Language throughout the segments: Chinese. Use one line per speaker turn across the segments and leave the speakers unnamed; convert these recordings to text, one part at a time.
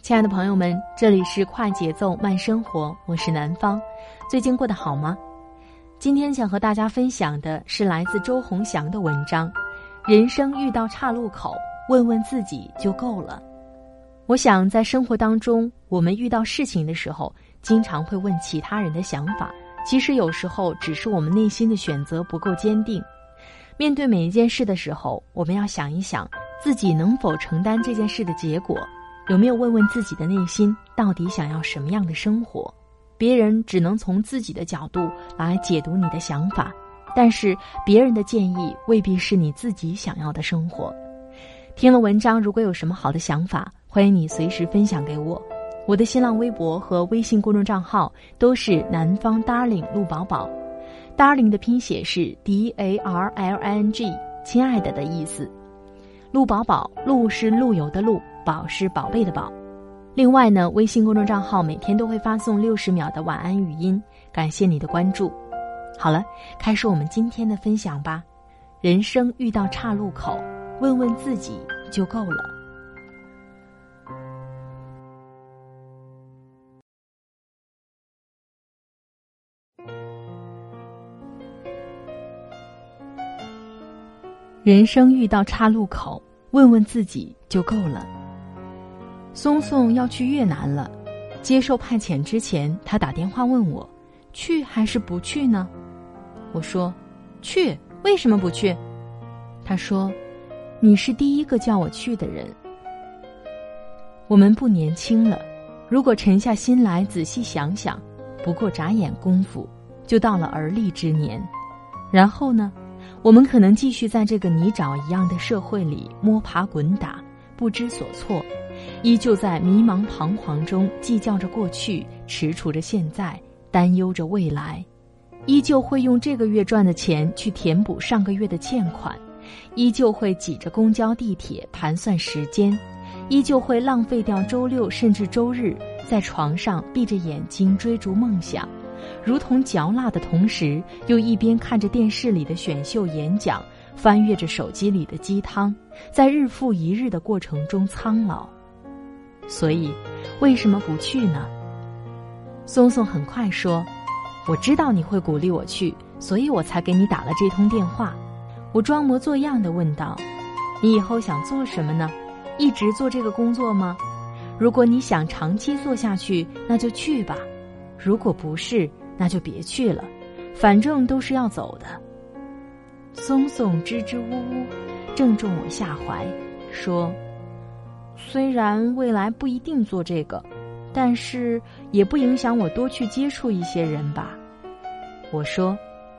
亲爱的朋友们，这里是快节奏慢生活，我是南方。最近过得好吗？今天想和大家分享的是来自周鸿祥的文章《人生遇到岔路口，问问自己就够了》。我想在生活当中，我们遇到事情的时候，经常会问其他人的想法，其实有时候只是我们内心的选择不够坚定。面对每一件事的时候，我们要想一想自己能否承担这件事的结果。有没有问问自己的内心，到底想要什么样的生活？别人只能从自己的角度来解读你的想法，但是别人的建议未必是你自己想要的生活。听了文章，如果有什么好的想法，欢迎你随时分享给我。我的新浪微博和微信公众账号都是南方 Darling 陆宝宝，Darling 的拼写是 D A R L I N G，亲爱的的意思。陆宝宝，陆是陆游的陆。宝是宝贝的宝，另外呢，微信公众账号每天都会发送六十秒的晚安语音，感谢你的关注。好了，开始我们今天的分享吧。人生遇到岔路口，问问自己就够了。人生遇到岔路口，问问自己就够了。松松要去越南了，接受派遣之前，他打电话问我，去还是不去呢？我说，去。为什么不去？他说，你是第一个叫我去的人。我们不年轻了，如果沉下心来仔细想想，不过眨眼功夫，就到了而立之年。然后呢，我们可能继续在这个泥沼一样的社会里摸爬滚打，不知所措。依旧在迷茫彷徨中计较着过去，踟蹰着现在，担忧着未来；依旧会用这个月赚的钱去填补上个月的欠款；依旧会挤着公交地铁盘算时间；依旧会浪费掉周六甚至周日在床上闭着眼睛追逐梦想，如同嚼蜡的同时，又一边看着电视里的选秀演讲，翻阅着手机里的鸡汤，在日复一日的过程中苍老。所以，为什么不去呢？松松很快说：“我知道你会鼓励我去，所以我才给你打了这通电话。”我装模作样的问道：“你以后想做什么呢？一直做这个工作吗？如果你想长期做下去，那就去吧；如果不是，那就别去了。反正都是要走的。”松松支支吾吾，正中我下怀，说。虽然未来不一定做这个，但是也不影响我多去接触一些人吧。我说：“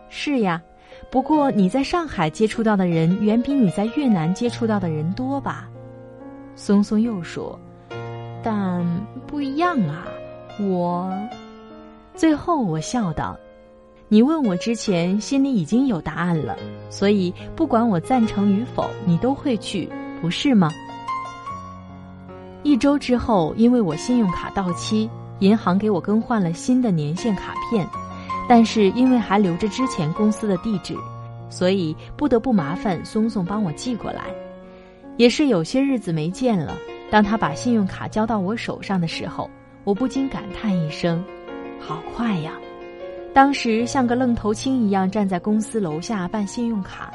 是呀，不过你在上海接触到的人远比你在越南接触到的人多吧？”松松又说：“但不一样啊。”我最后我笑道：“你问我之前心里已经有答案了，所以不管我赞成与否，你都会去，不是吗？”一周之后，因为我信用卡到期，银行给我更换了新的年限卡片，但是因为还留着之前公司的地址，所以不得不麻烦松松帮我寄过来。也是有些日子没见了，当他把信用卡交到我手上的时候，我不禁感叹一声：“好快呀！”当时像个愣头青一样站在公司楼下办信用卡，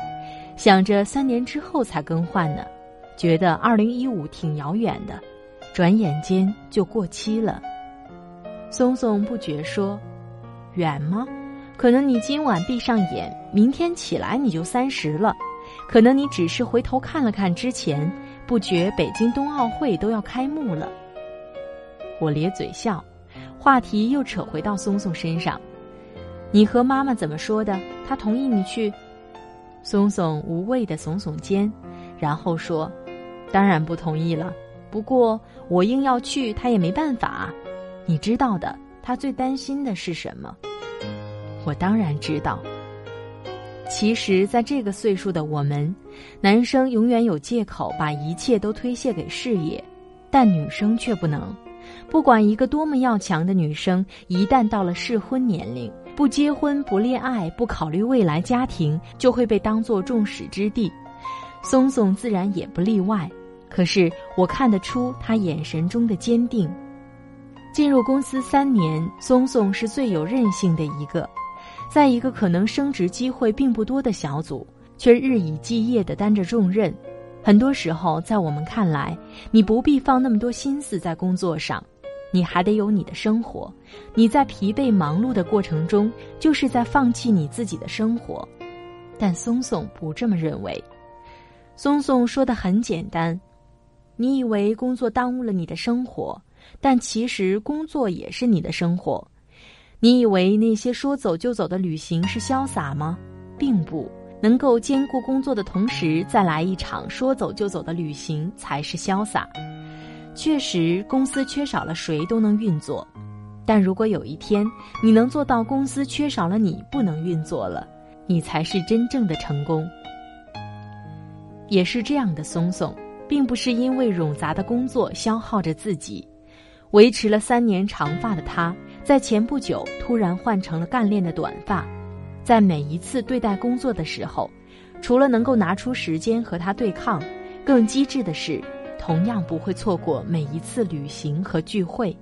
想着三年之后才更换呢，觉得二零一五挺遥远的，转眼间就过期了。松松不觉说：“远吗？可能你今晚闭上眼，明天起来你就三十了；可能你只是回头看了看之前，不觉北京冬奥会都要开幕了。”我咧嘴笑，话题又扯回到松松身上。你和妈妈怎么说的？她同意你去？松松无谓的耸耸肩，然后说：“当然不同意了。不过我硬要去，他也没办法。你知道的，他最担心的是什么？我当然知道。其实，在这个岁数的我们，男生永远有借口把一切都推卸给事业，但女生却不能。不管一个多么要强的女生，一旦到了适婚年龄。”不结婚、不恋爱、不考虑未来家庭，就会被当作众矢之的。松松自然也不例外。可是我看得出他眼神中的坚定。进入公司三年，松松是最有韧性的一个，在一个可能升职机会并不多的小组，却日以继夜的担着重任。很多时候，在我们看来，你不必放那么多心思在工作上。你还得有你的生活，你在疲惫忙碌的过程中，就是在放弃你自己的生活。但松松不这么认为。松松说的很简单：你以为工作耽误了你的生活，但其实工作也是你的生活。你以为那些说走就走的旅行是潇洒吗？并不能够兼顾工作的同时再来一场说走就走的旅行才是潇洒。确实，公司缺少了谁都能运作，但如果有一天你能做到公司缺少了你不能运作了，你才是真正的成功。也是这样的，松松并不是因为冗杂的工作消耗着自己。维持了三年长发的他，在前不久突然换成了干练的短发。在每一次对待工作的时候，除了能够拿出时间和他对抗，更机智的是。同样不会错过每一次旅行和聚会。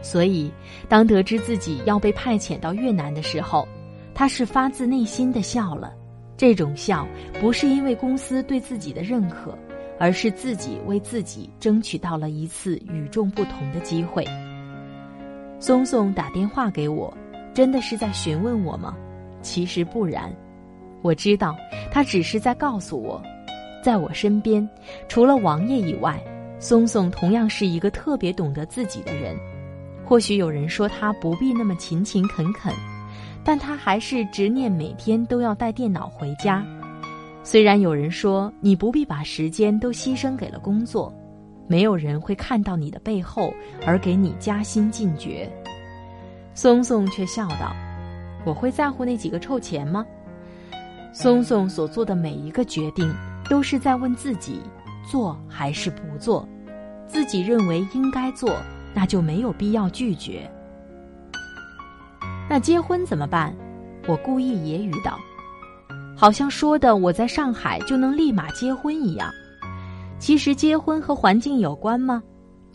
所以，当得知自己要被派遣到越南的时候，他是发自内心的笑了。这种笑不是因为公司对自己的认可，而是自己为自己争取到了一次与众不同的机会。松松打电话给我，真的是在询问我吗？其实不然，我知道他只是在告诉我。在我身边，除了王爷以外，松松同样是一个特别懂得自己的人。或许有人说他不必那么勤勤恳恳，但他还是执念每天都要带电脑回家。虽然有人说你不必把时间都牺牲给了工作，没有人会看到你的背后而给你加薪进爵。松松却笑道：“我会在乎那几个臭钱吗？”松松所做的每一个决定。都是在问自己，做还是不做？自己认为应该做，那就没有必要拒绝。那结婚怎么办？我故意揶揄道，好像说的我在上海就能立马结婚一样。其实结婚和环境有关吗？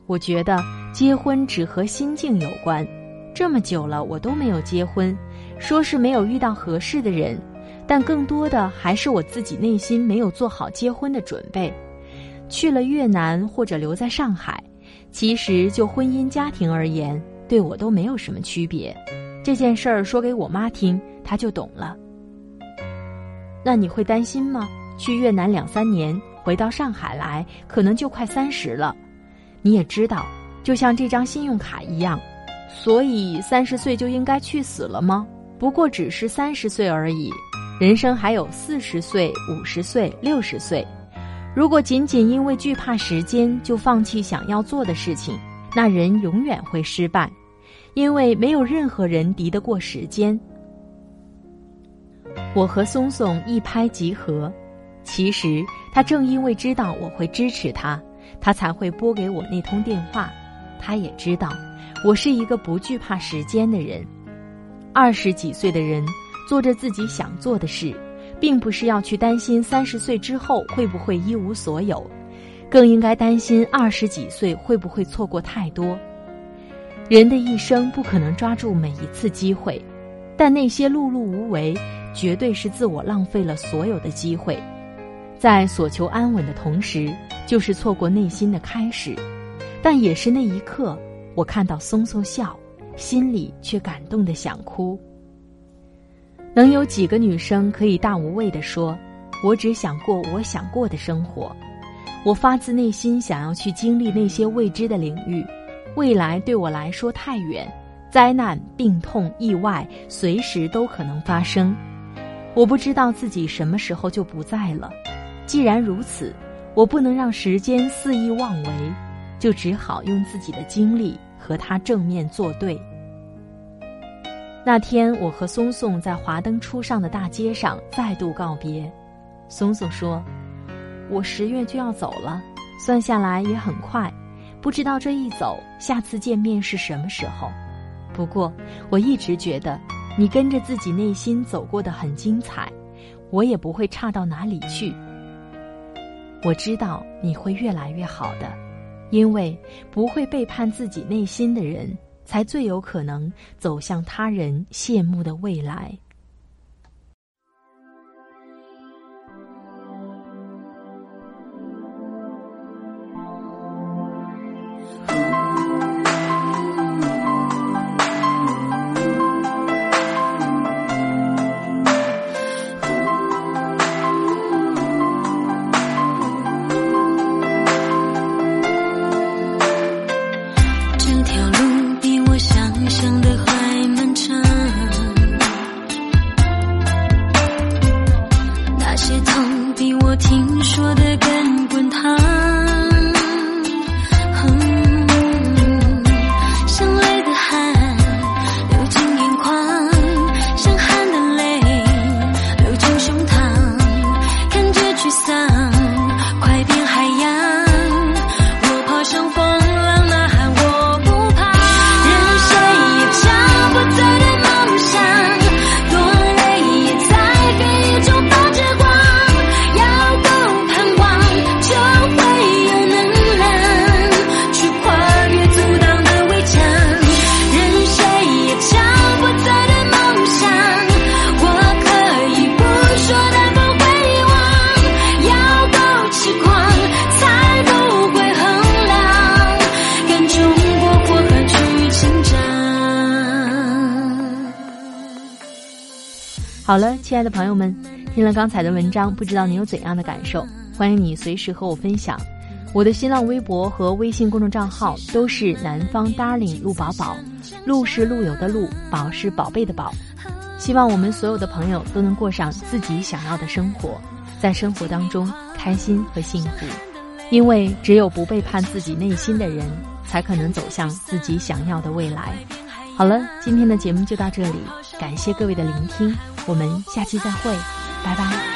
我觉得结婚只和心境有关。这么久了，我都没有结婚，说是没有遇到合适的人。但更多的还是我自己内心没有做好结婚的准备。去了越南或者留在上海，其实就婚姻家庭而言，对我都没有什么区别。这件事儿说给我妈听，她就懂了。那你会担心吗？去越南两三年，回到上海来，可能就快三十了。你也知道，就像这张信用卡一样，所以三十岁就应该去死了吗？不过只是三十岁而已。人生还有四十岁、五十岁、六十岁，如果仅仅因为惧怕时间就放弃想要做的事情，那人永远会失败，因为没有任何人敌得过时间。我和松松一拍即合，其实他正因为知道我会支持他，他才会拨给我那通电话。他也知道我是一个不惧怕时间的人，二十几岁的人。做着自己想做的事，并不是要去担心三十岁之后会不会一无所有，更应该担心二十几岁会不会错过太多。人的一生不可能抓住每一次机会，但那些碌碌无为，绝对是自我浪费了所有的机会。在所求安稳的同时，就是错过内心的开始。但也是那一刻，我看到松松笑，心里却感动的想哭。能有几个女生可以大无畏地说：“我只想过我想过的生活，我发自内心想要去经历那些未知的领域。未来对我来说太远，灾难、病痛、意外随时都可能发生。我不知道自己什么时候就不在了。既然如此，我不能让时间肆意妄为。”就只好用自己的经历和他正面作对。那天，我和松松在华灯初上的大街上再度告别。松松说：“我十月就要走了，算下来也很快，不知道这一走，下次见面是什么时候。不过，我一直觉得你跟着自己内心走过的很精彩，我也不会差到哪里去。我知道你会越来越好的。”因为不会背叛自己内心的人，才最有可能走向他人羡慕的未来。好了，亲爱的朋友们，听了刚才的文章，不知道你有怎样的感受？欢迎你随时和我分享。我的新浪微博和微信公众账号都是南方 darling 陆宝宝，陆是陆游的陆，宝是宝贝的宝。希望我们所有的朋友都能过上自己想要的生活，在生活当中开心和幸福。因为只有不背叛自己内心的人，才可能走向自己想要的未来。好了，今天的节目就到这里，感谢各位的聆听，我们下期再会，拜拜。